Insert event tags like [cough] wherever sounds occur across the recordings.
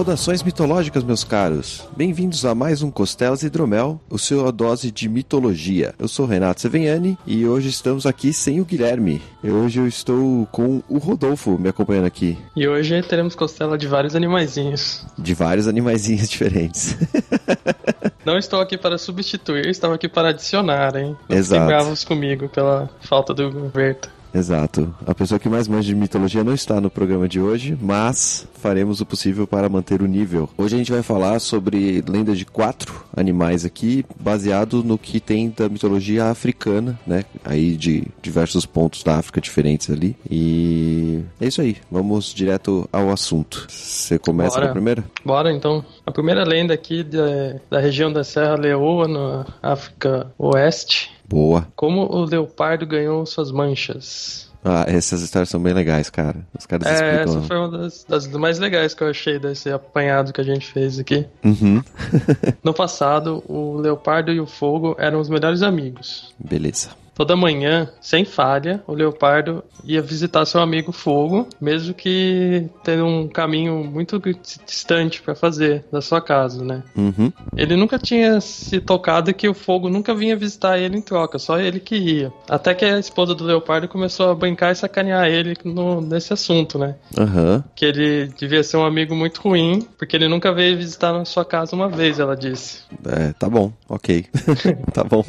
Saudações mitológicas, meus caros. Bem-vindos a mais um Costelas Hidromel, o seu dose de mitologia. Eu sou Renato Seveniani e hoje estamos aqui sem o Guilherme. E hoje eu estou com o Rodolfo me acompanhando aqui. E hoje teremos costela de vários animaizinhos. De vários animaizinhos [laughs] diferentes. Não estou aqui para substituir, estava aqui para adicionar, hein? Não Exato. fiquem bravos comigo pela falta do Verta. Exato. A pessoa que mais manja de mitologia não está no programa de hoje, mas faremos o possível para manter o nível. Hoje a gente vai falar sobre lendas de quatro animais aqui, baseado no que tem da mitologia africana, né? Aí de diversos pontos da África diferentes ali. E é isso aí. Vamos direto ao assunto. Você começa Bora. com a primeira? Bora então. A primeira lenda aqui da, da região da Serra Leoa, na África Oeste. Boa. Como o leopardo ganhou suas manchas. Ah, essas histórias são bem legais, cara. Os caras É, explicam. essa foi uma das, das mais legais que eu achei desse apanhado que a gente fez aqui. Uhum. [laughs] No passado, o leopardo e o fogo eram os melhores amigos. Beleza. Toda manhã, sem falha, o leopardo ia visitar seu amigo Fogo, mesmo que tendo um caminho muito distante para fazer da sua casa, né? Uhum. Ele nunca tinha se tocado que o Fogo nunca vinha visitar ele em troca, só ele que ia. Até que a esposa do leopardo começou a brincar e sacanear ele no- nesse assunto, né? Aham. Que ele devia ser um amigo muito ruim, porque ele nunca veio visitar na sua casa uma vez, ela disse. É, tá bom. Ok. [laughs] tá bom.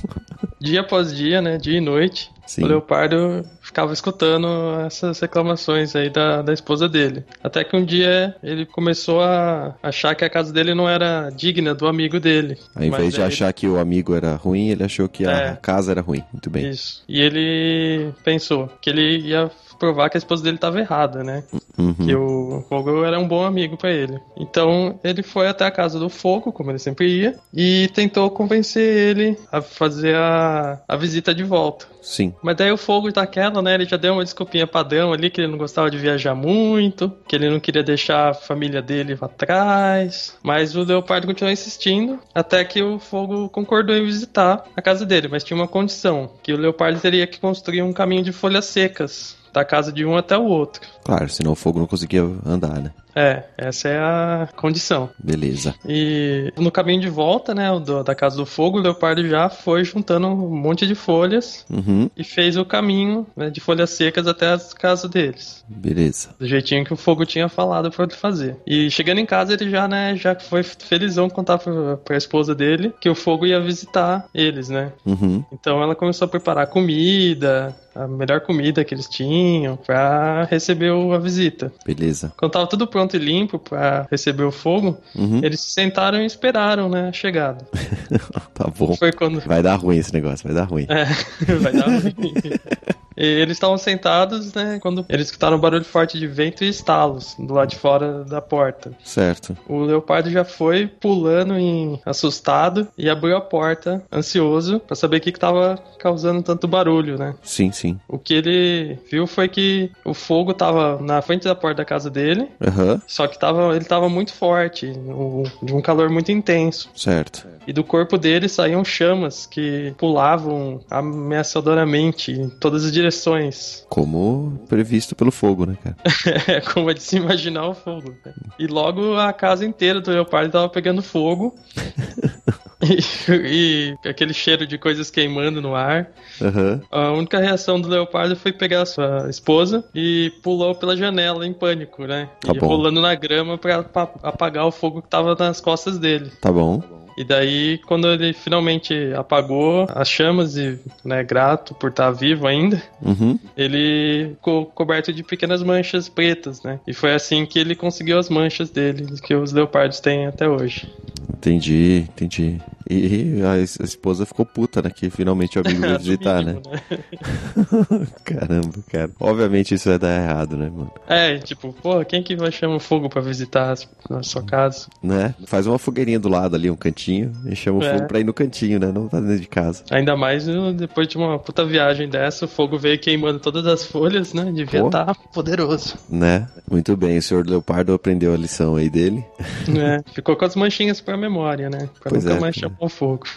Dia após dia, né? Dia noite, Sim. o Leopardo ficava escutando essas reclamações aí da, da esposa dele. Até que um dia ele começou a achar que a casa dele não era digna do amigo dele. Ao invés de achar que o amigo era ruim, ele achou que a É. casa era ruim. Muito bem. Isso. E ele pensou que ele ia provar que a esposa dele estava errada, né? Uhum. Que o Fogo era um bom amigo pra ele. Então ele foi até a casa do Fogo, como ele sempre ia, e tentou convencer ele a fazer a, a visita de volta. Sim. Mas daí o fogo daquela, né? Ele já deu uma desculpinha padrão ali, que ele não gostava de viajar muito, que ele não queria deixar a família dele pra trás. Mas o leopardo continuou insistindo, até que o fogo concordou em visitar a casa dele. Mas tinha uma condição: que o leopardo teria que construir um caminho de folhas secas. Da casa de um até o outro. Claro, senão o fogo não conseguia andar, né? É, essa é a condição. Beleza. E no caminho de volta, né, do- da casa do fogo, o leopardo já foi juntando um monte de folhas Uhum. e fez o caminho né, de folhas secas até as casas deles. Beleza. Do jeitinho que o fogo tinha falado pra ele fazer. E chegando em casa, ele já, né, já foi felizão contar pra, pra esposa dele que o fogo ia visitar eles, né? Uhum. Então ela começou a preparar comida, a melhor comida que eles tinham, pra receber a visita. Beleza. Quando tava tudo pronto e limpo pra receber o fogo, Uhum. eles se sentaram e esperaram, né, a chegada. [laughs] Tá bom. Foi quando. Vai dar ruim esse negócio, vai dar ruim. É, [laughs] vai dar ruim. [laughs] E eles estavam sentados, né, quando eles escutaram um barulho forte de vento e estalos do lado de fora da porta. Certo. O leopardo já foi pulando em assustado e abriu a porta, ansioso, pra saber o que estava causando tanto barulho, né? Sim, sim. O que ele viu foi que o fogo tava na frente da porta da casa dele, Aham. só que tava, ele tava muito forte, um- de um calor muito intenso. Certo. E do corpo dele saíam chamas que pulavam ameaçadoramente em todas as direções. Como previsto pelo fogo, né, cara? [laughs] É como é de se imaginar o fogo. né? E logo a casa inteira do leopardo tava pegando fogo. [laughs] e, e aquele cheiro de coisas queimando no ar. Aham. A única reação do leopardo foi pegar a sua esposa e pulou pela janela em pânico, né? Tá e bom. rolando na grama pra apagar o fogo que tava nas costas dele. Tá bom. E daí, quando ele finalmente apagou as chamas e, né, grato por estar vivo ainda, Uhum. ele ficou coberto de pequenas manchas pretas, né? E foi assim que ele conseguiu as manchas dele, que os leopardos têm até hoje. Entendi, entendi. E a, es- a esposa ficou puta, né? Que finalmente o amigo [laughs] veio Do visitar, né? mínimo, né? [laughs] Caramba, cara. Obviamente isso vai dar errado, né, mano? É, tipo, porra, quem que vai chamar o fogo pra visitar a sua casa? Né? Faz uma fogueirinha do lado ali, um cantinho, e chama o É. fogo pra ir no cantinho, né? Não tá dentro de casa. Ainda mais uh, depois de uma puta viagem dessa, o fogo veio queimando todas as folhas, né? Devia estar poderoso. Né? Muito bem, o senhor Leopardo aprendeu a lição aí dele. né? [laughs] Ficou com as manchinhas pra memória, né? Pra Pois nunca é, mais chamar o fogo.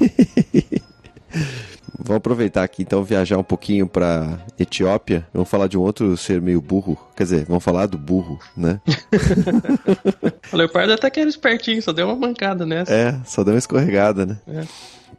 [laughs] Vamos aproveitar aqui então viajar um pouquinho pra Etiópia. Vamos falar de um outro ser meio burro. Quer dizer, vamos falar do burro, né? [laughs] O leopardo até que era espertinho, só deu uma mancada nessa. É, só deu uma escorregada, né? É.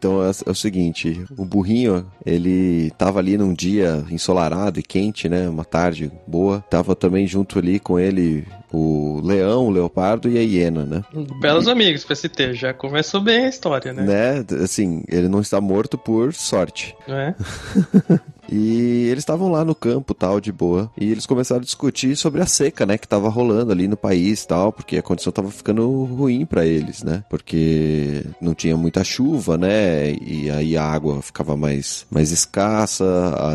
Então é, é o seguinte, o burrinho, ele tava ali num dia ensolarado e quente, né? Uma tarde boa. Tava também junto ali com ele o leão, o leopardo e a hiena, né? Belos amigos pra se ter, já começou bem a história, né? Né? Assim, ele não está morto por sorte. Né? [laughs] E eles estavam lá no campo, tal, de boa. E eles começaram a discutir sobre a seca, né, que tava rolando ali no país, tal, porque a condição tava ficando ruim pra eles, né? Porque não tinha muita chuva, né? E aí a água ficava mais, mais escassa,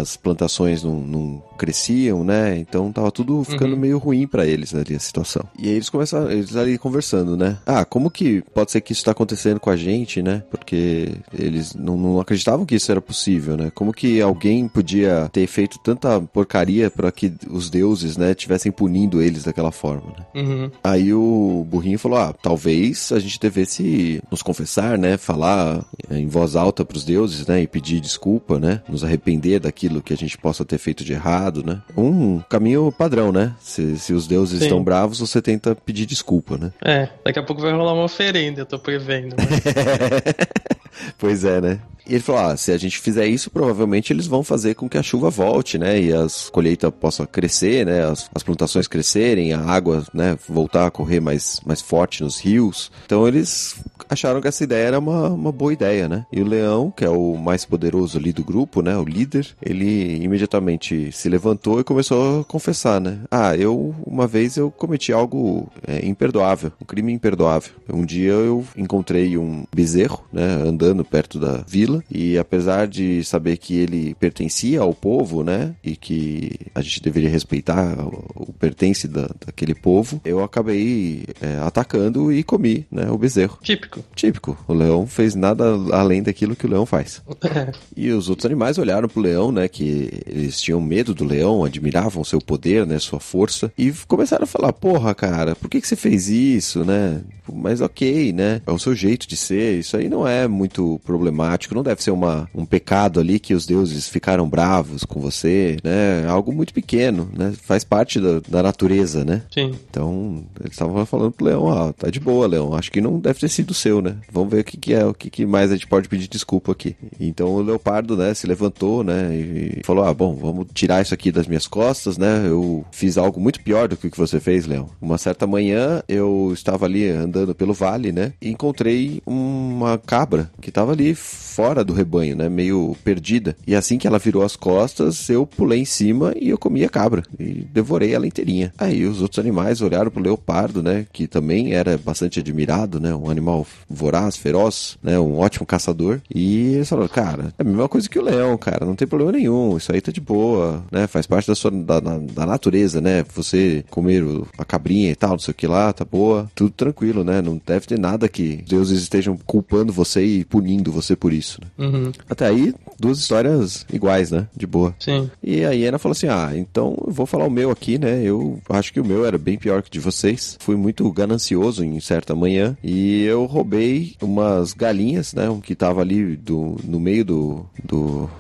as plantações não, não cresciam, né? Então tava tudo ficando Uhum. meio ruim pra eles ali a situação. E aí eles começaram, eles ali conversando, né? Ah, como que pode ser que isso tá acontecendo com a gente, né? Porque eles não, não acreditavam que isso era possível, né? Como que alguém podia ter feito tanta porcaria pra que os deuses, né, tivessem punindo eles daquela forma, né? Uhum. Aí o burrinho falou: Ah, talvez a gente devesse nos confessar, né? Falar eh, em voz alta pros deuses, né? E pedir desculpa, né? Nos arrepender daquilo que a gente possa ter feito de errado, né? Um caminho padrão, né? Se, se os deuses Sim. estão bravos, você tenta pedir desculpa, né? É, daqui a pouco vai rolar uma oferenda, eu tô prevendo. né? [laughs] Pois é, né? E ele falou: ah, se a gente fizer isso, provavelmente eles vão fazer com que a chuva volte, né? E as colheitas possam crescer, né? As, as plantações crescerem, a água, né? Voltar a correr mais, mais forte nos rios. Então eles acharam que essa ideia era uma, uma boa ideia, né? E o leão, que é o mais poderoso ali do grupo, né? O líder, ele imediatamente se levantou e começou a confessar, né? Ah, eu, uma vez eu cometi algo é, imperdoável, um crime imperdoável. Um dia eu encontrei um bezerro, né? Andando perto da vila e apesar de saber que ele pertencia ao povo, né? E que a gente deveria respeitar o, o pertence da, daquele povo, eu acabei é, atacando e comi, né? O bezerro. Típico. Típico. O leão fez nada além daquilo que o leão faz. É. E os outros animais olharam pro leão, né? Que eles tinham medo do leão, admiravam seu poder, né? Sua força. E começaram a falar: Porra, cara, por que, que você fez isso, né? Mas ok, né? É o seu jeito de ser. Isso aí não é muito problemático. Não deve ser uma, um pecado ali que os deuses ficaram bravos com você, né? Algo muito pequeno, né? Faz parte da, da natureza, né? Sim. Então, eles estavam falando pro Leão, ah, tá de boa, Leão. Acho que não deve ter sido seu, né? Vamos ver o que, que é, o que, que mais a gente pode pedir desculpa aqui. Então o Leopardo, né, se levantou, né, e falou: Ah, bom, vamos tirar isso aqui das minhas costas, né? Eu fiz algo muito pior do que o que você fez, Leão. Uma certa manhã eu estava ali andando pelo vale, né? E encontrei uma cabra que estava ali fora do rebanho, né? Meio perdida. E assim que ela virou as costas, eu pulei em cima e eu comi a cabra. E devorei ela inteirinha. Aí os outros animais olharam pro leopardo, né? Que também era bastante admirado, né? Um animal voraz, feroz, né? Um ótimo caçador. E eles falaram, cara, é a mesma coisa que o leão, cara. Não tem problema nenhum. Isso aí tá de boa, né? Faz parte da sua da, da- da natureza, né? Você comer o- a cabrinha e tal, não sei o que lá, tá boa. Tudo tranquilo, né? Não deve ter nada que deuses estejam culpando você e punindo você por isso, né? Uhum. Até aí, duas histórias iguais, né? De boa. Sim. E a Iena falou assim: Ah, então eu vou falar o meu aqui, né? Eu acho que o meu era bem pior que o de vocês. Fui muito ganancioso em certa manhã e eu roubei umas galinhas, né? Um que tava ali do, no meio do. do...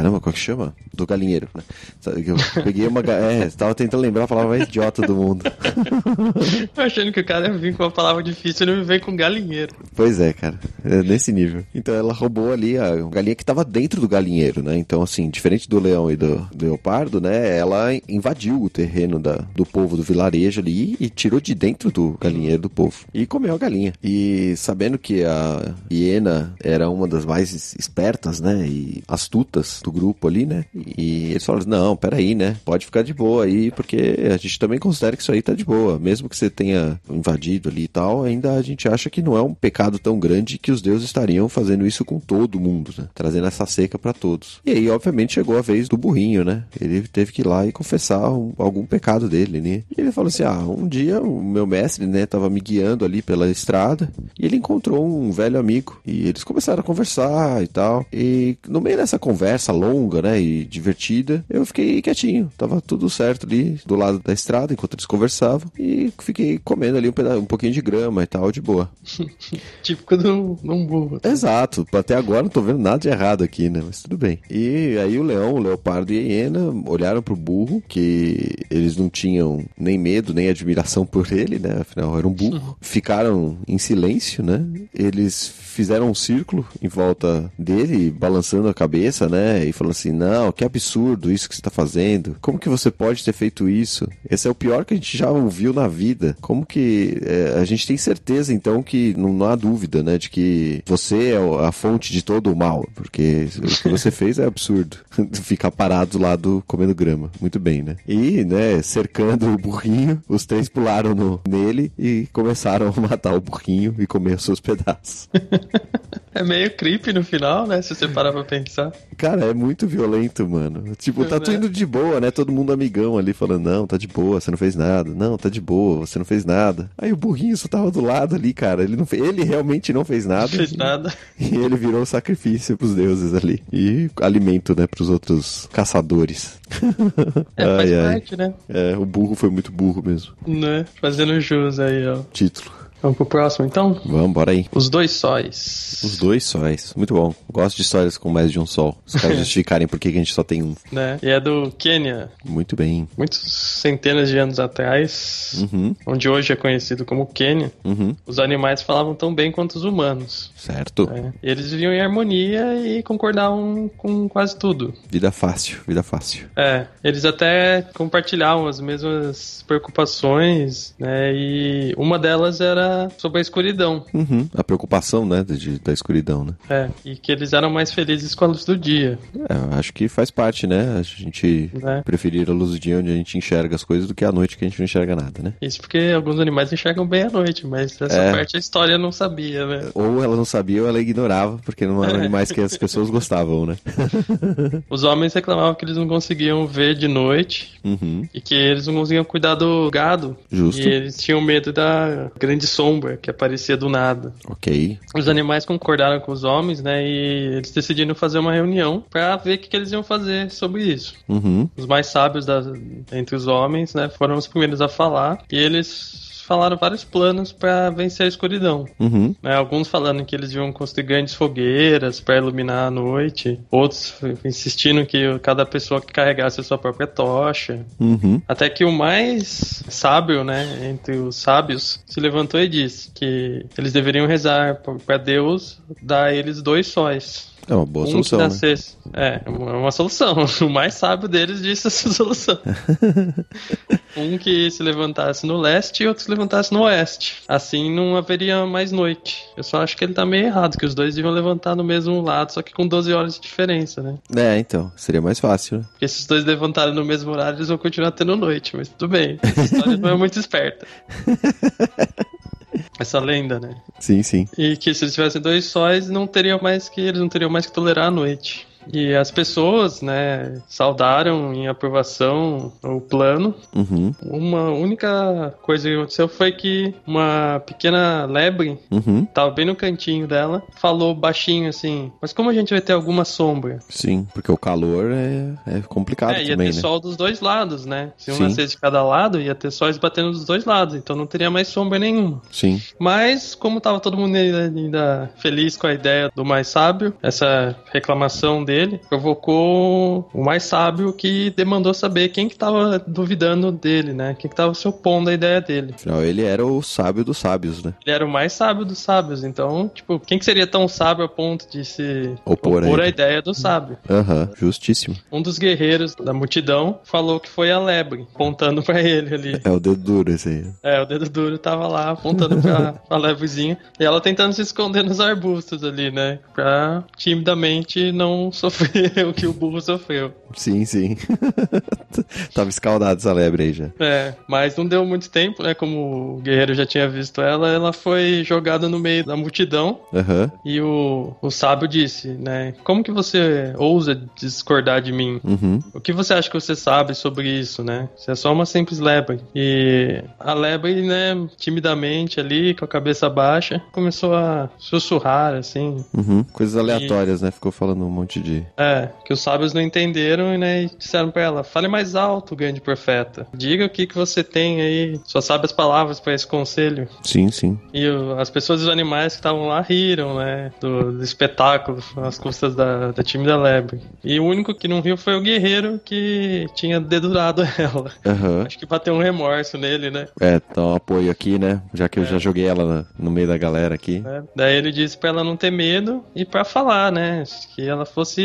Caramba, qual que chama? Do galinheiro, né? Eu peguei uma. É, tava tentando lembrar a palavra mais idiota do mundo. [laughs] Tô achando que o cara vir com uma palavra difícil e não me veio com galinheiro. Pois é, cara. É nesse nível. Então ela roubou ali a galinha que tava dentro do galinheiro, né? Então, assim, diferente do leão e do, do leopardo, né? Ela invadiu o terreno da, do povo do vilarejo ali e tirou de dentro do galinheiro do povo. E comeu a galinha. E sabendo que a hiena era uma das mais espertas, né? E astutas do pro grupo ali, né? E eles falam, não, peraí, né? Pode ficar de boa aí, porque a gente também considera que isso aí tá de boa. Mesmo que você tenha invadido ali e tal, ainda a gente acha que não é um pecado tão grande que os deuses estariam fazendo isso com todo mundo, né? Trazendo essa seca para todos. E aí, obviamente, chegou a vez do burrinho, né? Ele teve que ir lá e confessar um, algum pecado dele, né? E ele falou assim: ah, um dia o meu mestre, né, tava me guiando ali pela estrada e ele encontrou um velho amigo e eles começaram a conversar e tal. E no meio dessa conversa longa, né, e divertida, eu fiquei quietinho. Tava tudo certo ali do lado da estrada enquanto eles conversavam e fiquei comendo ali um, pedaço, um pouquinho de grama e tal, de boa. Típico de um burro. Exato. Até agora não tô vendo nada de errado aqui, né? Mas tudo bem. E aí o leão, o leopardo e a hiena olharam pro burro, que eles não tinham nem medo, nem admiração por ele, né? Afinal, era um burro. Ficaram em silêncio, né? Eles fizeram um círculo em volta dele, balançando a cabeça, né? E falando assim: Não, que absurdo isso que você tá fazendo. Como que você pode ter feito isso? Esse é o pior que a gente já ouviu na vida. Como que é, a gente tem certeza, então, que não, não há dúvida, né? De que você é a fonte de todo o mal. Porque o que você [laughs] fez é absurdo. [laughs] Ficar parado lá do comendo grama. Muito bem, né? E, né, cercando o burrinho, os três pularam no, nele e começaram a matar o burrinho e comer os seus pedaços. [laughs] [laughs] É meio creepy no final, né? Se você parar pra pensar. Cara, é muito violento, mano. Tipo, tá tudo indo de boa, né? Todo mundo amigão ali falando, não, tá de boa, você não fez nada. Não, tá de boa, você não fez nada. Aí o burrinho só tava do lado ali, cara. Ele, não fez... ele realmente não fez nada. Não fez nada. E [laughs] ele virou sacrifício pros deuses ali. E alimento, né, pros outros caçadores. É, faz ai, parte, né? É, o burro foi muito burro mesmo. Né? Fazendo jus aí, ó. Título. Vamos pro próximo, então? Vamos, bora aí. Os dois sóis. Os dois sóis. Muito bom. Gosto de histórias com mais de um sol. Os caras [laughs] justificarem por que a gente só tem um. Né? E é do Quênia. Muito bem. Muitos centenas de anos atrás, uhum. onde hoje é conhecido como Quênia, uhum. os animais falavam tão bem quanto os humanos. Certo. É. Eles viviam em harmonia e concordavam com quase tudo. Vida fácil, vida fácil. É. Eles até compartilhavam as mesmas preocupações, né? E uma delas era sobre a escuridão. Uhum, a preocupação, né, de, da escuridão, né? É, e que eles eram mais felizes com a luz do dia. É, acho que faz parte, né? A gente é. preferir a luz do dia onde a gente enxerga as coisas do que a noite que a gente não enxerga nada, né? Isso porque alguns animais enxergam bem à noite, mas essa é. parte a história não sabia, né? Ou ela não sabia ou ela ignorava, porque não eram é. animais que as pessoas gostavam, né? [laughs] Os homens reclamavam que eles não conseguiam ver de noite uhum. e que eles não conseguiam cuidar do gado. Justo. E eles tinham medo da grande sombra que aparecia do nada. Ok. Os animais concordaram com os homens, né? E eles decidiram fazer uma reunião para ver o que, que, eles iam fazer sobre isso. Uhum. Os mais sábios da, entre os homens, né? Foram os primeiros a falar. E eles falaram vários planos para vencer a escuridão. Uhum. Né, alguns falando que eles iam construir grandes fogueiras para iluminar a noite, outros insistindo que cada pessoa que carregasse a sua própria tocha. Uhum. Até que o mais sábio, né, entre os sábios, se levantou e disse que eles deveriam rezar para Deus dar a eles dois sóis. É uma boa um solução. Né? É, é uma solução. [laughs] O mais sábio deles disse essa [laughs] solução. [laughs] um que se levantasse no leste e outro se levantasse no oeste. Assim não haveria mais noite. Eu só acho que ele tá meio errado, que os dois iam levantar no mesmo lado, só que com 12 horas de diferença, né? É, então. Seria mais fácil, né? Porque se os dois levantarem no mesmo horário, eles vão continuar tendo noite, mas tudo bem. Essa história não é muito esperta. Essa lenda, né? Sim, sim. E que se eles tivessem dois sóis, não teriam mais que eles não teriam mais que tolerar a noite. E as pessoas, né, saudaram em aprovação o plano. Uhum. Uma única coisa que aconteceu foi que uma pequena lebre, uhum. tava bem no cantinho dela, falou baixinho assim: Mas como a gente vai ter alguma sombra? Sim, porque o calor é, é complicado é, ia também, ter né? sol dos dois lados, né? Se um Sim. nascesse de cada lado, ia ter sóis batendo dos dois lados, então não teria mais sombra nenhuma. Sim. Mas, como tava todo mundo ainda, ainda feliz com a ideia do mais sábio, essa reclamação dele provocou o mais sábio que demandou saber quem que tava duvidando dele, né? Quem que tava se opondo à ideia dele. Afinal, ele era o sábio dos sábios, né? Ele era o mais sábio dos sábios, então, tipo, quem que seria tão sábio a ponto de se Opor opor a à ideia do sábio? Aham, justíssimo. Um dos guerreiros da multidão falou que foi a lebre, apontando pra ele ali. É o dedo duro esse aí. É, o dedo duro tava lá apontando pra, pra lebrezinha. E ela tentando se esconder nos arbustos ali, né? Pra timidamente não sofrer o [laughs] que o burro sofreu. Sim, sim. [laughs] Tava escaldado essa lebre aí já. É, mas não deu muito tempo, né? Como o guerreiro já tinha visto ela, ela foi jogada no meio da multidão. Aham. E o, o sábio disse, né? Como que você ousa discordar de mim? Uhum. O que você acha que você sabe sobre isso, né? Você é só uma simples lebre. E a lebre, né, timidamente ali, com a cabeça baixa, começou a sussurrar, assim. Uhum. Coisas aleatórias, né? Ficou falando um monte de. É, que os sábios não entenderam, né? E disseram pra ela: fale mais alto, grande profeta. Diga o que, que você tem aí, suas sábias palavras para esse conselho. Sim, sim. E o- as pessoas e os animais que estavam lá riram, né? Do, do espetáculo, às custas da, da time da lebre. E o único que não riu foi o guerreiro que tinha dedurado [laughs] ela. Aham. Acho que bateu um remorso nele, né? É, um apoio aqui, né? Já que eu já joguei ela no meio da galera aqui. É. Daí ele disse pra ela não ter medo e pra falar, né? Que ela fosse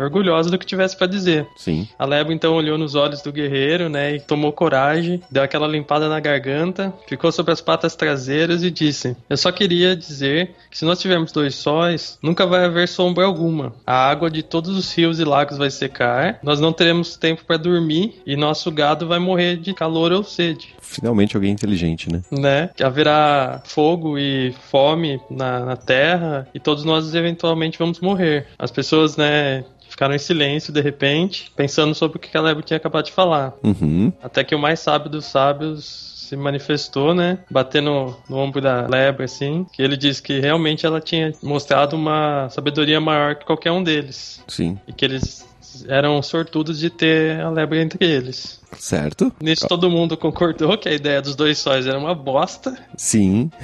orgulhosa do que tivesse pra dizer. Sim. A Leba então olhou nos olhos do guerreiro, né, e tomou coragem, deu aquela limpada na garganta, ficou sobre as patas traseiras e disse: Eu só queria dizer que se nós tivermos dois sóis, nunca vai haver sombra alguma. A água de todos os rios e lagos vai secar, nós não teremos tempo para dormir e nosso gado vai morrer de calor ou sede. Finalmente alguém inteligente, né? Né? Haverá fogo e fome na, na terra e todos nós eventualmente vamos morrer. As pessoas, né, ficaram em silêncio de repente, pensando sobre o que a Leba tinha acabado de falar. Uhum. Até que o mais sábio dos sábios se manifestou, né? Batendo no ombro da lebre, assim. Que ele disse que realmente ela tinha mostrado uma sabedoria maior que qualquer um deles. Sim. E que eles eram sortudos de ter a lebre entre eles. Certo? Nisso todo mundo concordou que a ideia dos dois sóis era uma bosta. Sim. [laughs]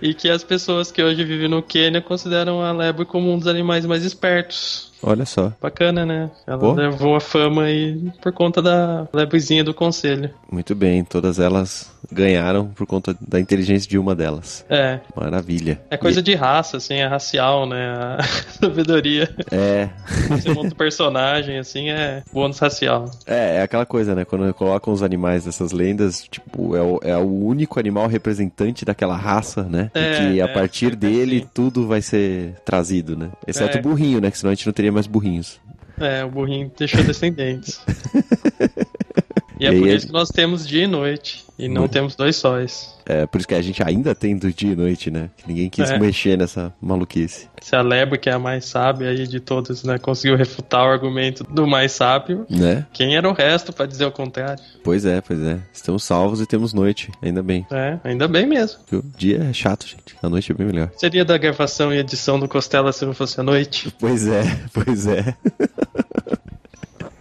E que as pessoas que hoje vivem no Quênia consideram a lebre como um dos animais mais espertos. Olha só. Bacana, né? Ela Pô. levou a fama aí por conta da lebrezinha do conselho. Muito bem. Todas elas ganharam por conta da inteligência de uma delas. É, Maravilha. É coisa de raça, assim, é racial, né? A [laughs] sabedoria. E- É. Você monta personagem, assim, é bônus racial. É, é aquela coisa, né? Quando colocam os animais dessas lendas, tipo, é o, é o único animal representante daquela raça, né? É, e que a é, partir dele assim. tudo vai ser trazido, né? Exceto É. o burrinho, né? Que senão a gente não teria mais burrinhos. É, o burrinho deixou descendentes. [laughs] E é E aí por isso que nós temos dia e noite. E não Muito. temos dois sóis. É, por isso que a gente ainda tem do dia e noite, né? Que ninguém quis É. mexer nessa maluquice. Se a lebre, que é a mais sábia aí de todos, né, conseguiu refutar o argumento do mais sábio, Né? quem era o resto pra dizer o contrário? Pois é, pois é. Estamos salvos e temos noite, ainda bem. É, ainda bem mesmo. Porque o dia é chato, gente. A noite é bem melhor. Seria da gravação e edição do Costela se não fosse a noite? Pois é, [laughs] pois é. [laughs]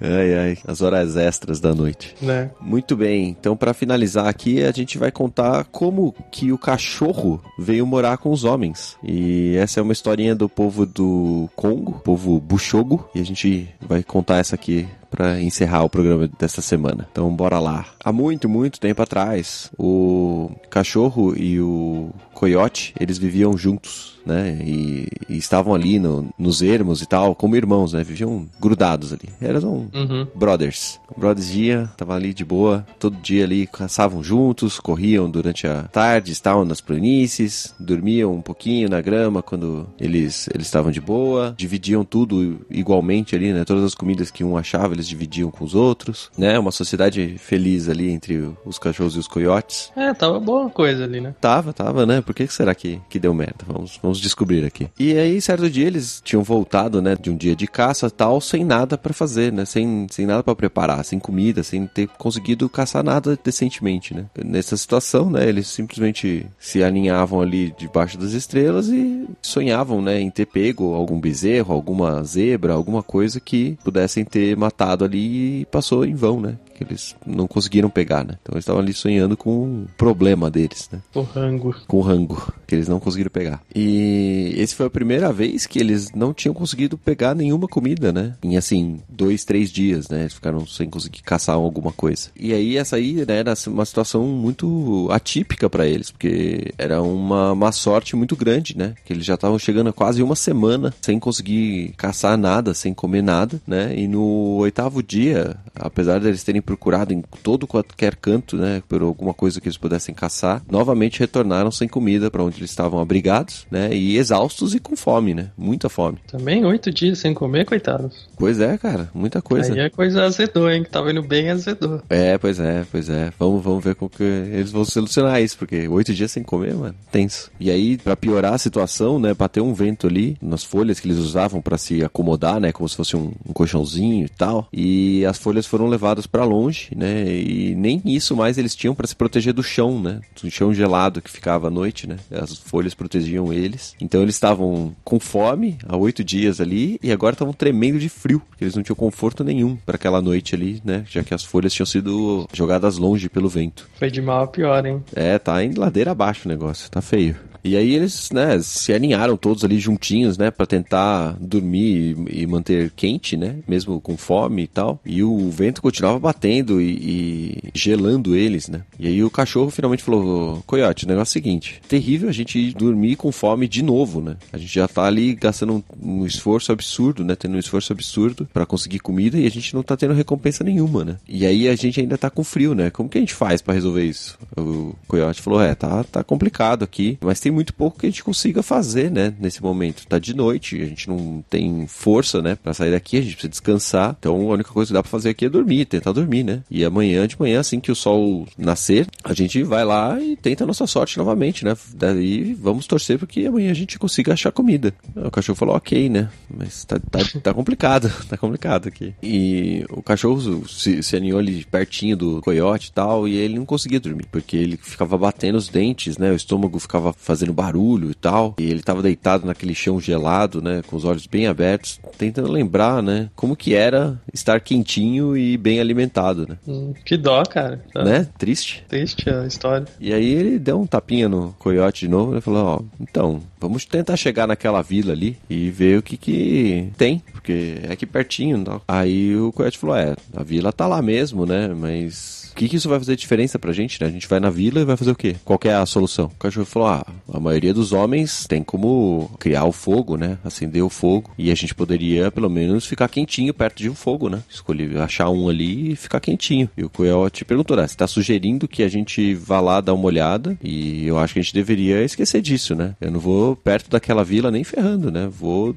ai, ai. As horas extras da noite. Né? Muito bem, então para finalizar aqui, a gente vai contar como que o cachorro veio morar com os homens. E essa é uma historinha do povo do Congo, povo Bushogo, e a gente vai contar essa aqui para encerrar o programa desta semana. Então bora lá. Há muito, muito tempo atrás, o cachorro e o coiote, eles viviam juntos, né? E, e estavam ali no- nos ermos e tal, como irmãos, né? Viviam grudados ali. Eram Uhum. brothers. Brothers ia, tava ali de boa, todo dia ali caçavam juntos, corriam durante a tarde, estavam nas planícies, dormiam um pouquinho na grama quando eles eles estavam de boa, dividiam tudo igualmente ali, né? Todas as comidas que um achava, eles dividiam com os outros, né? Uma sociedade feliz ali entre os cachorros e os coiotes. É, tava boa coisa ali, né? Tava, tava, né? Por que será que, que deu merda? Vamos, vamos descobrir aqui. E aí, certo dia, eles tinham voltado, né? De um dia de caça tal, sem nada pra fazer, né? Sem, sem nada pra preparar, sem comida, sem ter conseguido caçar nada decentemente, né? Nessa situação, né? Eles simplesmente se aninhavam ali debaixo das estrelas e sonhavam, né? Em ter pego algum bezerro, alguma zebra, alguma coisa que pudessem ter matado ali e passou em vão, né? Que eles não conseguiram pegar, né? Então eles estavam ali sonhando com um problema deles, né? O rango. com o rango, que eles não conseguiram pegar. E esse foi a primeira vez que eles não tinham conseguido pegar nenhuma comida, né? Em assim, dois, três dias, né? Eles ficaram sem conseguir caçar alguma coisa. E aí essa aí, né, era uma situação muito atípica pra eles, porque era uma má sorte muito grande, né? Que eles já estavam chegando a quase uma semana sem conseguir caçar nada, sem comer nada, né? E no oitavo dia, apesar deles terem procurado em todo qualquer canto, né, por alguma coisa que eles pudessem caçar, novamente retornaram sem comida para onde eles estavam abrigados, né, e exaustos e com fome, né, muita fome. Também oito dias sem comer, coitados. Pois é, cara, muita coisa. Aí é coisa azedou, hein, que tava indo bem azedou. É, pois é, pois é. Vamos, vamos ver como que eles vão solucionar isso, porque oito dias sem comer, mano, tenso. E aí, para piorar a situação, né, bateu um vento ali nas folhas que eles usavam para se acomodar, né, como se fosse um, um colchãozinho e tal, e as folhas foram levadas para longe, né, e nem isso mais eles tinham para se proteger do chão, né, do chão gelado que ficava à noite, né, as folhas protegiam eles. Então eles estavam com fome há oito dias ali e agora estavam tremendo de frio, porque eles não tinham conforto nenhum para aquela noite ali, né, já que as folhas tinham sido jogadas longe pelo vento. Foi de mal a pior, hein? É, tá em ladeira abaixo o negócio, tá feio. E aí eles, né, se alinharam todos ali juntinhos, né, para tentar dormir e, manter quente, né, mesmo com fome e tal. E o vento continuava batendo e, e, gelando eles, né. E aí o cachorro finalmente falou: Coiote, o negócio é o seguinte: terrível a gente dormir com fome de novo, né. A gente já tá ali gastando um, um esforço absurdo, né, tendo um esforço absurdo para conseguir comida e a gente não tá tendo recompensa nenhuma, né. E aí a gente ainda tá com frio, né. Como que a gente faz para resolver isso? O Coiote falou: é, tá, tá complicado aqui, mas tem muito pouco que a gente consiga fazer, né, nesse momento. Tá de noite, a gente não tem força, né, para sair daqui, a gente precisa descansar. Então a única coisa que dá para fazer aqui é dormir, tentar dormir, né? E amanhã de manhã, assim que o sol nascer, a gente vai lá e tenta a nossa sorte novamente, né? Daí vamos torcer para que amanhã a gente consiga achar comida. O cachorro falou, ok, né? Mas tá, tá, tá complicado, [laughs] tá complicado aqui. E o cachorro se, se aninhou ali pertinho do coiote e tal, e ele não conseguia dormir, porque ele ficava batendo os dentes, né? O estômago ficava fazendo barulho e tal. E ele tava deitado naquele chão gelado, né? Com os olhos bem abertos, tentando lembrar, né? Como que era estar quentinho e bem alimentado, né? Hum, que dó, cara. Né? Triste. Triste a história. E aí ele deu um tapinha no coiote de novo e falou: Ó, então, vamos tentar chegar naquela vila ali e ver o que que tem, porque é aqui pertinho tal. Aí o coiote falou: É, a vila tá lá mesmo, né? Mas que, que isso vai fazer diferença pra gente, né? A gente vai na vila e vai fazer o quê? Qual que é a solução? O cachorro falou: ah, a maioria dos homens tem como criar o fogo, né? Acender o fogo. E a gente poderia, pelo menos, ficar quentinho perto de um fogo, né? Escolher achar um ali e ficar quentinho. E o Coyote perguntou, né? Você tá sugerindo que a gente vá lá dar uma olhada? E eu acho que a gente deveria esquecer disso, né? Eu não vou perto daquela vila nem ferrando, né? Vou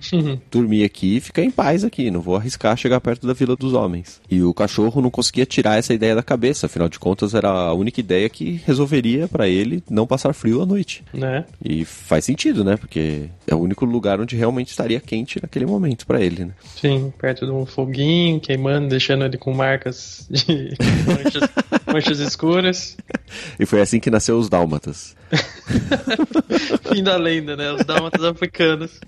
dormir aqui e ficar em paz aqui. Não vou arriscar chegar perto da vila dos homens. E o cachorro não conseguia tirar essa ideia da cabeça afinal de contas era a única ideia que resolveria para ele não passar frio à noite. Né? E faz sentido, né? Porque é o único lugar onde realmente estaria quente naquele momento para ele, né? Sim, perto de um foguinho, queimando, deixando ele com marcas de [laughs] manchas, manchas escuras. [laughs] E foi assim que nasceu os dálmatas. [laughs] Fim da lenda, né? Os dálmatas africanos.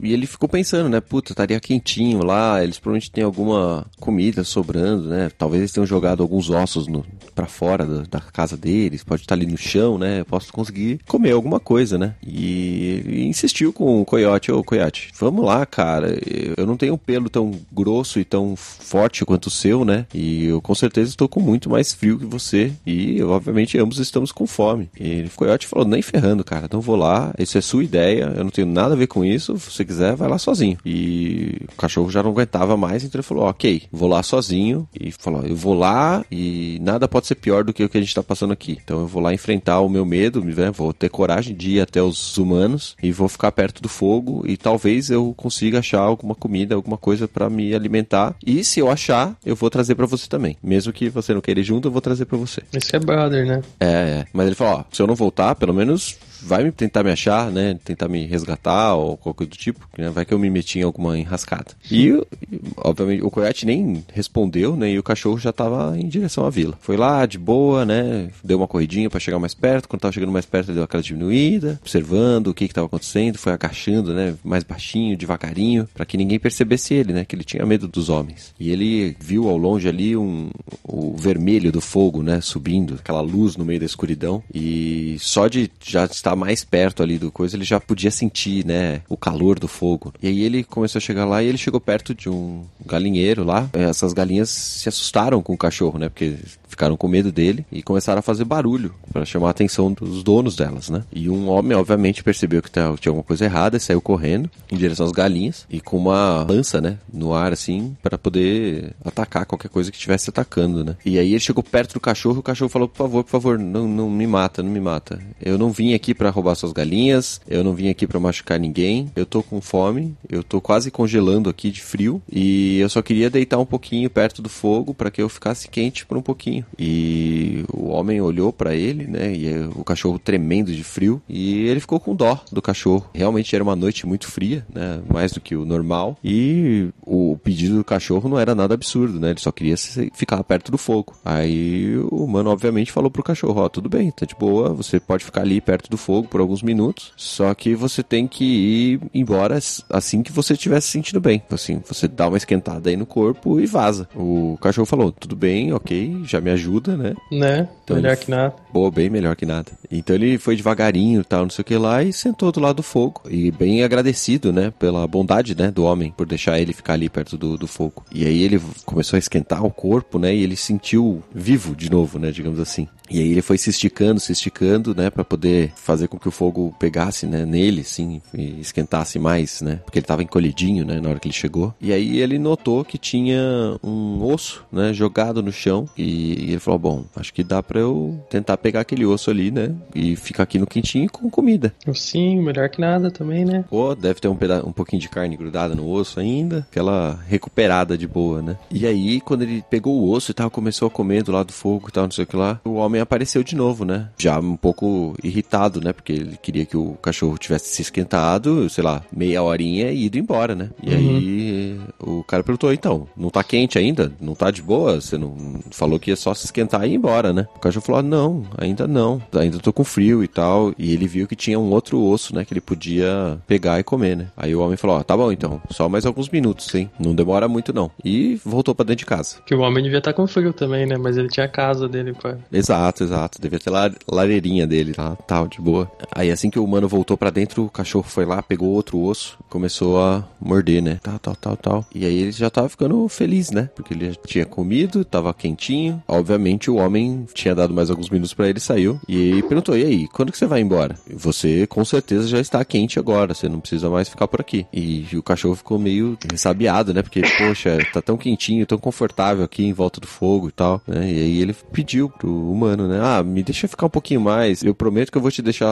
E ele ficou pensando, né? Puta, estaria quentinho lá, eles provavelmente têm alguma comida sobrando, né? Talvez eles tenham jogado alguns ossos no, pra fora da, da casa deles, pode estar ali no chão, né? Eu posso conseguir comer alguma coisa, né? E insistiu com o coiote, ô coiote, vamos lá, cara. Eu não tenho um pelo tão grosso e tão forte quanto o seu, né? E eu com certeza estou com muito mais frio que você. E obviamente ambos estamos com fome. E o coiote falou, nem ferrando, cara, não vou lá, isso é sua ideia, eu não tenho nada a ver com isso, você quiser, vai lá sozinho. E o cachorro já não aguentava mais, então ele falou: Ok, vou lá sozinho. E falou: Eu vou lá e nada pode ser pior do que o que a gente tá passando aqui. Então eu vou lá enfrentar o meu medo, né? vou ter coragem de ir até os humanos e vou ficar perto do fogo. E talvez eu consiga achar alguma comida, alguma coisa para me alimentar. E se eu achar, eu vou trazer para você também. Mesmo que você não queira ir junto, eu vou trazer para você. Esse é brother, né? É, é. Mas ele falou: Ó, se eu não voltar, pelo menos vai tentar me achar, né? Tentar me resgatar ou qualquer coisa do tipo. Né? Vai que eu me meti em alguma enrascada. E, obviamente, o coiote nem respondeu, né? E o cachorro já tava em direção à vila. Foi lá, de boa, né? Deu uma corridinha para chegar mais perto. Quando tava chegando mais perto, ele deu aquela diminuída, observando o que que tava acontecendo. Foi agachando, né? Mais baixinho, devagarinho, para que ninguém percebesse ele, né? Que ele tinha medo dos homens. E ele viu ao longe ali um, o vermelho do fogo, né? Subindo, aquela luz no meio da escuridão. E só de já estar mais perto ali do coisa, ele já podia sentir, né, o calor do fogo. E aí ele começou a chegar lá e ele chegou perto de um galinheiro lá. Essas galinhas se assustaram com o cachorro, né, porque ficaram com medo dele e começaram a fazer barulho para chamar a atenção dos donos delas, né? E um homem, obviamente, percebeu que tinha alguma coisa errada e saiu correndo em direção às galinhas e com uma lança, né, no ar assim, para poder atacar qualquer coisa que estivesse atacando, né? E aí ele chegou perto do cachorro, e o cachorro falou: "Por favor, por favor, não, não me mata, não me mata. Eu não vim aqui para roubar suas galinhas, eu não vim aqui para machucar ninguém. Eu tô com fome, eu tô quase congelando aqui de frio e eu só queria deitar um pouquinho perto do fogo para que eu ficasse quente por um pouquinho." E o homem olhou para ele, né? E o cachorro tremendo de frio. E ele ficou com dó do cachorro. Realmente era uma noite muito fria, né? Mais do que o normal. E o pedido do cachorro não era nada absurdo, né? Ele só queria ficar perto do fogo. Aí o humano, obviamente, falou pro cachorro: Ó, oh, tudo bem, tá de boa, você pode ficar ali perto do fogo por alguns minutos. Só que você tem que ir embora assim que você estiver se sentindo bem. Assim, você dá uma esquentada aí no corpo e vaza. O cachorro falou: tudo bem, ok, já me ajuda, né? Né? Então, melhor que nada. Boa, bem melhor que nada. Então ele foi devagarinho tal, não sei o que lá, e sentou do lado do fogo. E bem agradecido, né? Pela bondade, né? Do homem, por deixar ele ficar ali perto do, do fogo. E aí ele começou a esquentar o corpo, né? E ele sentiu vivo de novo, né? Digamos assim. E aí ele foi se esticando, se esticando, né, para poder fazer com que o fogo pegasse, né, nele, sim, e esquentasse mais, né, porque ele tava encolhidinho, né, na hora que ele chegou. E aí ele notou que tinha um osso, né, jogado no chão e, ele falou, bom, acho que dá para eu tentar pegar aquele osso ali, né, e ficar aqui no quentinho com comida. Sim, melhor que nada também, né? Pô, deve ter um, peda um pouquinho de carne grudada no osso ainda, aquela recuperada de boa, né? E aí, quando ele pegou o osso e tal, começou a comer do lado do fogo e tal, não sei o que lá, o homem homem apareceu de novo, né? Já um pouco irritado, né? Porque ele queria que o cachorro tivesse se esquentado, sei lá, meia horinha e ido embora, né? E uhum. aí o cara perguntou: então, não tá quente ainda? Não tá de boa? Você não falou que ia só se esquentar e ir embora, né? O cachorro falou: ah, não, ainda não. Ainda tô com frio e tal. E ele viu que tinha um outro osso, né? Que ele podia pegar e comer, né? Aí o homem falou: ó, tá bom então, só mais alguns minutos, sim. Não demora muito não. E voltou para dentro de casa. Que o homem devia estar tá com frio também, né? Mas ele tinha a casa dele, pai. Exato. Exato. Devia ter la lareirinha dele lá, tal, de boa. Aí assim que o humano voltou para dentro, o cachorro foi lá, pegou outro osso, começou a morder, né? Tal, tal, tal, tal. E aí ele já tava ficando feliz, né? Porque ele já tinha comido, tava quentinho. Obviamente o homem tinha dado mais alguns minutos para ele, saiu. E perguntou: "E aí, quando que você vai embora?" Você com certeza já está quente agora, você não precisa mais ficar por aqui. E o cachorro ficou meio ressabiado, né? Porque, poxa, tá tão quentinho, tão confortável aqui em volta do fogo e tal, né? E aí ele pediu pro humano né? Ah, me deixa ficar um pouquinho mais. Eu prometo que eu vou te deixar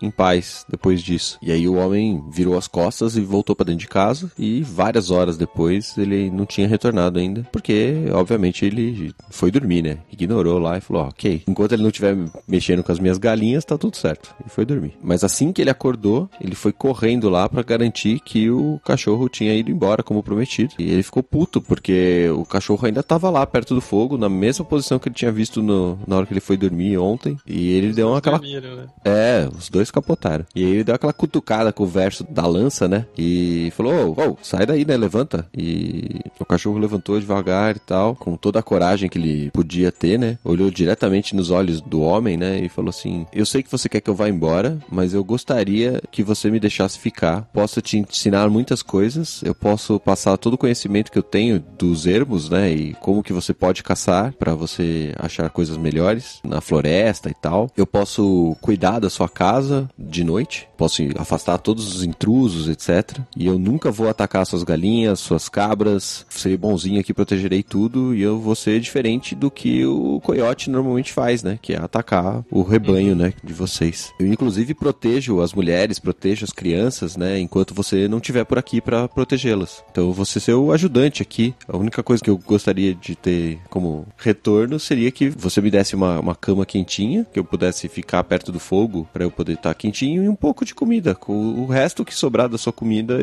em paz depois disso. E aí o homem virou as costas e voltou para dentro de casa. E várias horas depois ele não tinha retornado ainda. Porque, obviamente, ele foi dormir, né? Ignorou lá e falou: ok, enquanto ele não estiver mexendo com as minhas galinhas, tá tudo certo. E foi dormir. Mas assim que ele acordou, ele foi correndo lá para garantir que o cachorro tinha ido embora, como prometido. E ele ficou puto, porque o cachorro ainda tava lá perto do fogo, na mesma posição que ele tinha visto no, na hora que ele foi dormir ontem e ele deu uma aquela. Dormiram, né? É, os dois capotaram. E aí ele deu aquela cutucada com o verso da lança, né? E falou: Ô, oh, sai daí, né? Levanta. E o cachorro levantou devagar e tal, com toda a coragem que ele podia ter, né? Olhou diretamente nos olhos do homem, né? E falou assim: Eu sei que você quer que eu vá embora, mas eu gostaria que você me deixasse ficar. Posso te ensinar muitas coisas, eu posso passar todo o conhecimento que eu tenho dos ermos, né? E como que você pode caçar para você achar coisas melhores na floresta e tal. Eu posso cuidar da sua casa de noite, posso afastar todos os intrusos, etc. E eu nunca vou atacar suas galinhas, suas cabras. Serei bonzinho aqui, protegerei tudo e eu vou ser diferente do que o coiote normalmente faz, né? Que é atacar o rebanho, né? De vocês. Eu inclusive protejo as mulheres, protejo as crianças, né? Enquanto você não estiver por aqui para protegê-las. Então eu vou ser seu ajudante aqui. A única coisa que eu gostaria de ter como retorno seria que você me desse uma, uma cama quentinha, que eu pudesse ficar perto do fogo para eu poder estar tá quentinho e um pouco de comida. Com o resto que sobrar da sua comida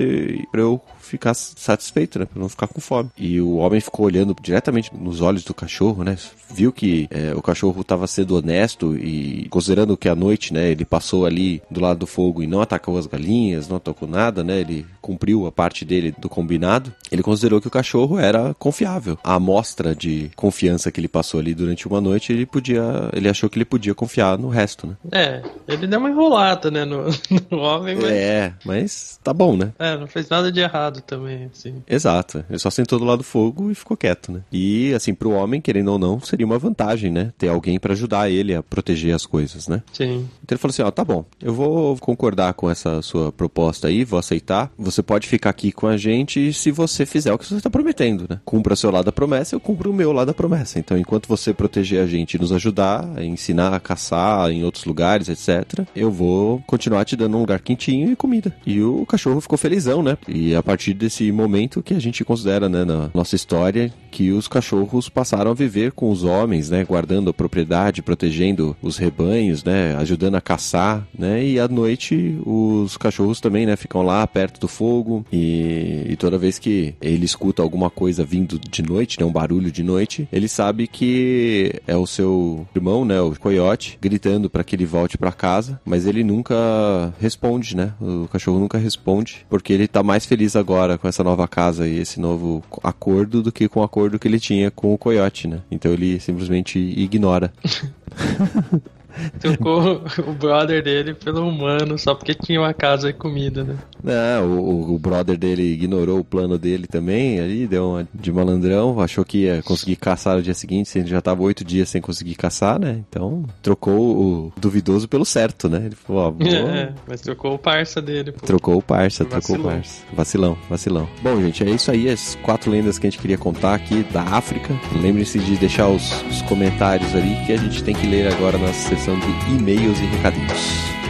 para eu ficar satisfeito, né? Pra não ficar com fome. E o homem ficou olhando diretamente nos olhos do cachorro, né? Viu que é, o cachorro estava sendo honesto e considerando que à noite, né? Ele passou ali do lado do fogo e não atacou as galinhas, não atacou nada, né? Ele cumpriu a parte dele do combinado. ele considerou que o cachorro era confiável. A amostra de confiança que ele passou ali durante uma noite, ele podia, ele achou que ele podia confiar no resto, né? É, ele deu uma enrolada, né, no, [laughs] no homem, mas... É, mas tá bom, né? É, não fez nada de errado também, assim. Exato. Ele só sentou do lado do fogo e ficou quieto, né? E, assim, pro homem, querendo ou não, seria uma vantagem, né? Ter alguém para ajudar ele a proteger as coisas, né? Sim. Então ele falou assim, ó, tá bom, eu vou concordar com essa sua proposta aí, vou aceitar. Você pode ficar aqui com a gente se você fizer o que você está prometendo, né? Cumpra o seu lado da promessa, eu cumpro o meu lado da promessa. Então, enquanto você proteger a gente e nos ajudar, a ensinar a caçar em outros lugares, etc., eu vou continuar te dando um lugar quentinho e comida. E o cachorro ficou felizão, né? E a partir desse momento que a gente considera, né, na nossa história, que os cachorros passaram a viver com os homens, né? Guardando a propriedade, protegendo os rebanhos, né? Ajudando a caçar, né? E à noite os cachorros também, né? Ficam lá perto do fogo e, e toda vez que ele escuta alguma coisa vindo de noite, né? Um barulho de noite, ele sabe que é o seu irmão, né? O coiote, gritando para que ele volte para casa, mas ele nunca responde, né? O cachorro nunca responde, porque ele tá mais feliz agora com essa nova casa e esse novo acordo do que com o acordo que ele tinha com o coiote, né? Então ele simplesmente ignora. [laughs] Trocou o brother dele pelo humano só porque tinha uma casa e comida, né? Não, o, o brother dele ignorou o plano dele também, ali deu uma de malandrão, achou que ia conseguir caçar no dia seguinte, ele já tava oito dias sem conseguir caçar, né? Então trocou o duvidoso pelo certo, né? Ele falou, ó, vou... [laughs] É, mas trocou o parça dele. Pô. Trocou o parça, trocou Vacilou. o parça. Vacilão, vacilão. Bom, gente, é isso aí, as quatro lendas que a gente queria contar aqui da África. Lembre-se de deixar os, os comentários ali que a gente tem que ler agora na sessão de e-mails e recadinhos.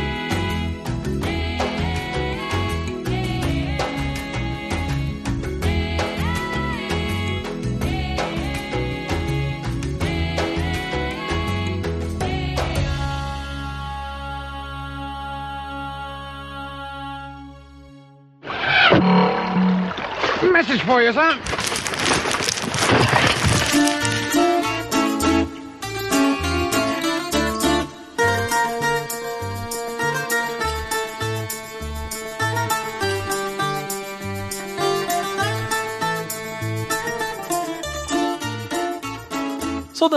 Bayılsam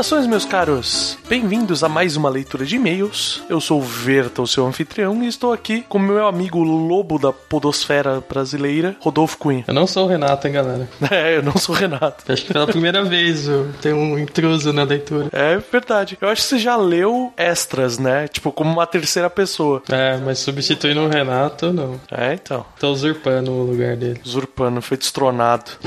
Saudações, meus caros! Bem-vindos a mais uma leitura de e-mails. Eu sou o Verta, o seu anfitrião, e estou aqui com meu amigo lobo da podosfera brasileira, Rodolfo Cunha. Eu não sou o Renato, hein, galera? [laughs] É, eu não sou o Renato. Acho que pela primeira vez eu tenho um intruso na leitura. É verdade. Eu acho que você já leu extras, né? Tipo, como uma terceira pessoa. É, mas substituindo o Renato, não. É, então. Tô usurpando o lugar dele. Usurpando, foi destronado. [laughs]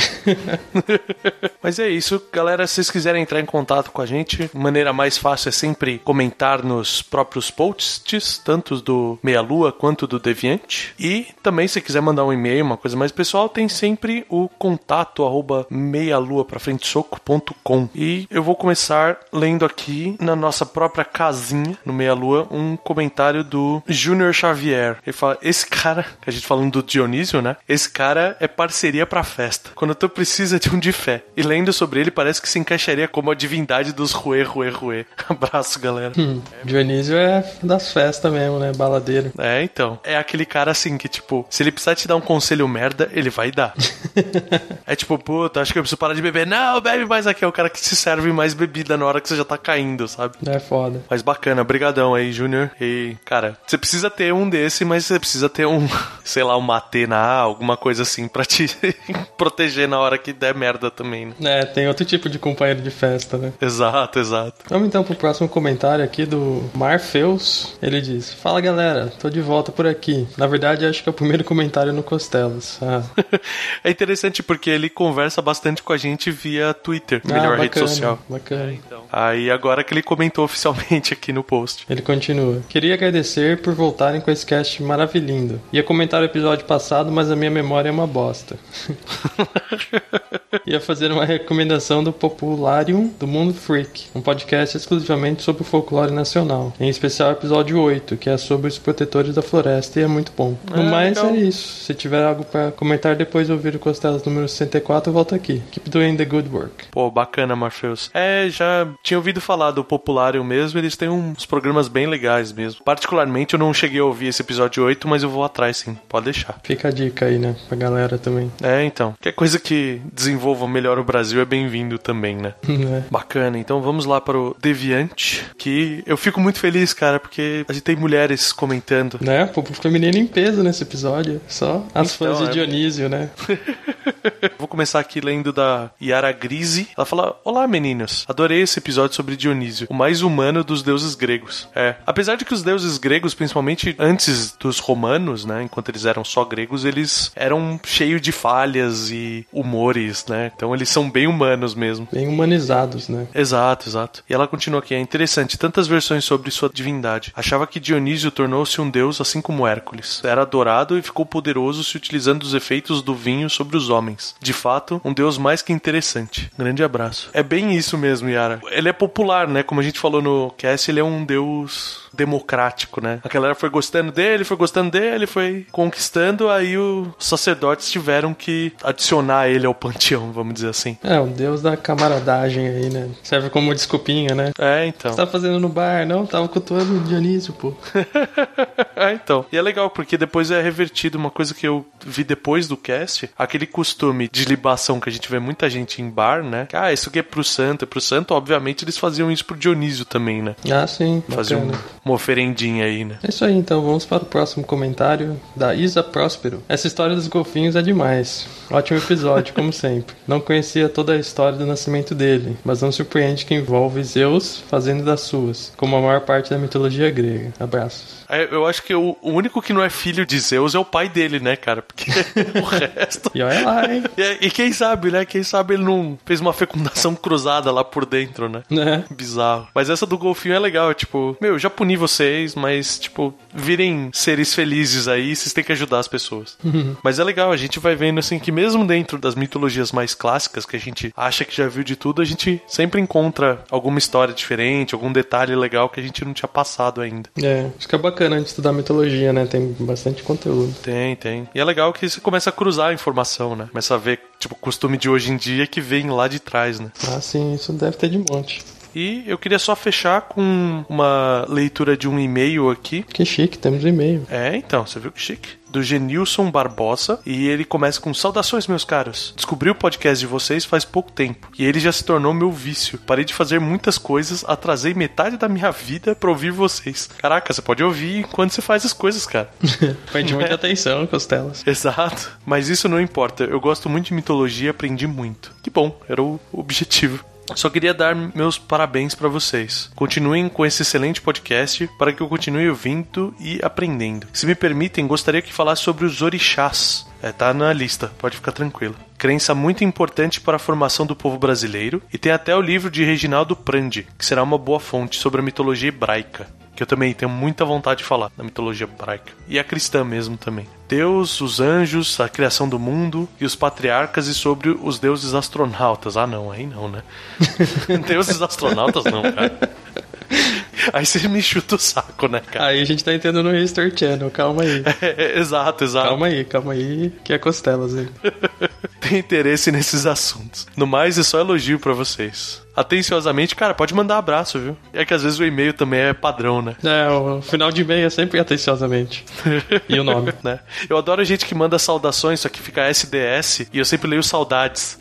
[laughs] Mas é isso, galera. Se vocês quiserem entrar em contato com a gente, a maneira mais fácil é sempre comentar nos próprios posts, tanto do Meia Lua quanto do Deviante. E também, se quiser mandar um e-mail, uma coisa mais pessoal, tem sempre o contato arroba meialuaprafrentesoco.com. E eu vou começar lendo aqui na nossa própria casinha, no Meia Lua, um comentário do Júnior Xavier. Ele fala: Esse cara, a gente falando do Dionísio, né? Esse cara é parceria pra festa. Quando tu precisa de um de fé. E lendo sobre ele, parece que se encaixaria como a divindade dos Rue, Rue, Rue. [laughs] Abraço, galera. Hum, Dionísio é das festas mesmo, né? Baladeiro. É, então. É aquele cara assim que, tipo, se ele precisar te dar um conselho merda, ele vai dar. [laughs] é tipo, puta, acho que eu preciso parar de beber. Não, bebe mais aqui. É o cara que te serve mais bebida na hora que você já tá caindo, sabe? É foda. Mas bacana, brigadão aí, Júnior. E, cara, você precisa ter um desse, mas você precisa ter um, [laughs] sei lá, um matê na A, alguma coisa assim, pra te proteger na hora que der merda também, né? É, tem outro tipo de companheiro de festa, né? Exato, exato. Vamos então pro próximo comentário aqui do Marfeus. Ele diz: Fala galera, tô de volta por aqui. Na verdade, acho que é o primeiro comentário no Costelos. Ah, [laughs] É interessante porque ele conversa bastante com a gente via Twitter, Ah, melhor rede bacana, social. Bacana. Aí agora que ele comentou oficialmente aqui no post. Ele continua. Queria agradecer por voltarem com esse cast maravilhindo. Ia comentar o episódio passado, mas a minha memória é uma bosta. [laughs] [laughs] Ia fazer uma recomendação do Popularium do mundo Old Freak, um podcast exclusivamente sobre o folclore nacional. Em especial o episódio 8, que é sobre os protetores da floresta e é muito bom. No Ah, mais legal. é isso. Se tiver algo pra comentar depois de ouvir o Costelas número 64, volta aqui. Keep doing the good work. Pô, bacana, Morpheus. É, já tinha ouvido falar do Populário mesmo, eles têm uns programas bem legais mesmo. Particularmente, eu não cheguei a ouvir esse episódio 8, mas eu vou atrás sim, pode deixar. Fica a dica aí, né, pra galera também. É, então. Qualquer coisa que desenvolva melhor o Brasil é bem-vindo também, né? [laughs] É. Bacana, então vamos lá para o Deviante, que eu fico muito feliz, cara, porque a gente tem mulheres comentando. Né? Público feminino em peso nesse episódio. Só as Então, fãs de é. Dionísio, né? [laughs] Vou começar aqui lendo da Yara Grise. Ela fala: Olá, meninos. Adorei esse episódio sobre Dionísio, o mais humano dos deuses gregos. É. Apesar de que os deuses gregos, principalmente antes dos romanos, né? Enquanto eles eram só gregos, eles eram cheios de falhas e humores, né? Então eles são bem humanos mesmo. Bem humanizados, né? Exato, exato. E ela continua aqui, é interessante, tantas versões sobre sua divindade. Achava que Dionísio tornou-se um deus assim como Hércules. Era adorado e ficou poderoso se utilizando dos efeitos do vinho sobre os homens. De fato, um deus mais que interessante. Grande abraço. É bem isso mesmo, Yara. Ele é popular, né? Como a gente falou no cast, ele é um deus democrático, né? A galera foi gostando dele, foi gostando dele, foi conquistando, aí os sacerdotes tiveram que adicionar ele ao [laughs] panteão, vamos dizer assim. É, o deus da camaradagem aí, né? Serve como desculpinha, né? É, então. Você tá fazendo no bar? Não, tava cultuando o Dionísio, pô. [laughs] é, então. E é legal, porque depois é revertido uma coisa que eu vi depois do cast, aquele costume de libação que a gente vê muita gente em bar, né? Que, ah, isso aqui é pro santo, é pro santo. Obviamente eles faziam isso pro Dionísio também, né? Ah, sim. Faziam Bacana. uma oferendinha aí, né? É isso aí, então vamos para o próximo comentário da Isa Próspero. Essa história dos golfinhos é demais. Ótimo episódio, como sempre. Não conhecia toda a história do nascimento dele, mas não surpreende que envolve Zeus fazendo das suas, como a maior parte da mitologia grega. Abraços. É, Eu acho que o o único que não é filho de Zeus é o pai dele, né, cara? Porque [laughs] o resto. E olha lá, hein? E, e quem sabe, né? Quem sabe ele não fez uma fecundação cruzada lá por dentro, né? Né? Bizarro. Mas essa do golfinho é legal, é tipo, meu, já puni vocês, mas, tipo, virem seres felizes aí, vocês têm que ajudar as pessoas. mas é legal, a gente vai vendo assim que mesmo dentro das mitologias mais clássicas, que a gente acha que já viu de tudo, a gente sempre encontra alguma história diferente, algum detalhe legal que a gente não tinha passado ainda. É, acho que é bacana a gente estudar mitologia, né? Tem bastante conteúdo. Tem, tem. E é legal que você começa a cruzar a informação, né? Começa a ver, tipo, o costume de hoje em dia que vem lá de trás, né? Ah, sim, isso deve ter de monte. E eu queria só fechar com uma leitura de um e-mail aqui. Que chique, temos um e-mail. É, então, você viu que chique? Do Genilson Barbosa. E ele começa com: Saudações, meus caros. Descobri o podcast de vocês faz pouco tempo. E ele já se tornou meu vício. Parei de fazer muitas coisas, atrasei metade da minha vida pra ouvir vocês. Caraca, você pode ouvir enquanto você faz as coisas, cara. [laughs] Prende muita atenção, Costelas. [laughs] Exato. Mas isso não importa. Eu gosto muito de mitologia aprendi muito. Que bom, era o objetivo. Só queria dar meus parabéns pra vocês. Continuem com esse excelente podcast para que eu continue ouvindo e aprendendo. Se me permitem, gostaria que falasse sobre os orixás. É, tá na lista, pode ficar tranquilo. Crença muito importante para a formação do povo brasileiro e tem até o livro de Reginaldo Prandi, que será uma boa fonte sobre a mitologia hebraica que eu também tenho muita vontade de falar da mitologia hebraica. E a cristã mesmo também. Deus, os anjos, a criação do mundo e os patriarcas e sobre os deuses astronautas. Ah, não, aí não, né? [laughs] deuses astronautas não, cara. [laughs] Aí você me chuta o saco, né, cara? Aí a gente tá entrando no History Channel, calma aí. [laughs] É, exato, exato. Calma aí, calma aí, que é Costelas aí. [laughs] Tem interesse nesses assuntos. No mais, é só elogio pra vocês. Atenciosamente, cara, pode mandar abraço, viu? É que às vezes o e-mail também é padrão, né? É, o final de e-mail é sempre atenciosamente. E o nome? né? Eu adoro gente que manda saudações, só que fica SDS e eu sempre leio saudades.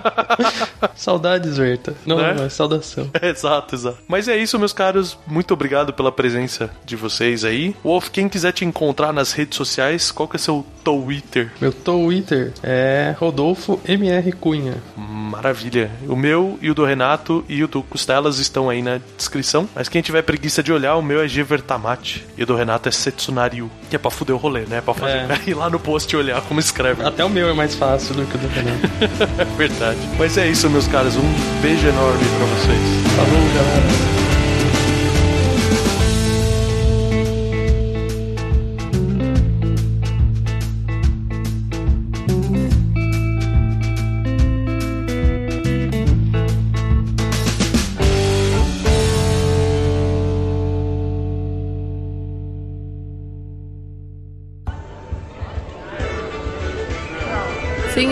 [laughs] Saudades, Verta. Não, Né? não, é saudação. [laughs] exato, exato. Mas é isso, meus caros. Muito obrigado pela presença de vocês aí. Wolf, quem quiser te encontrar nas redes sociais, qual que é seu Twitter? Meu Twitter é Rodolfo MR Cunha. Maravilha. O meu e o do Renato e o do Costelas estão aí na descrição. Mas quem tiver preguiça de olhar, o meu é Gevertamate. E o do Renato é Setsunariu. Que é pra fuder o rolê, né? Pra fazer É. [laughs] ir lá no post e olhar como escreve. Até o meu é mais fácil do que o do Renato. [laughs] Verdade. Mas é isso, meus caros. Um beijo enorme pra vocês. Falou, galera.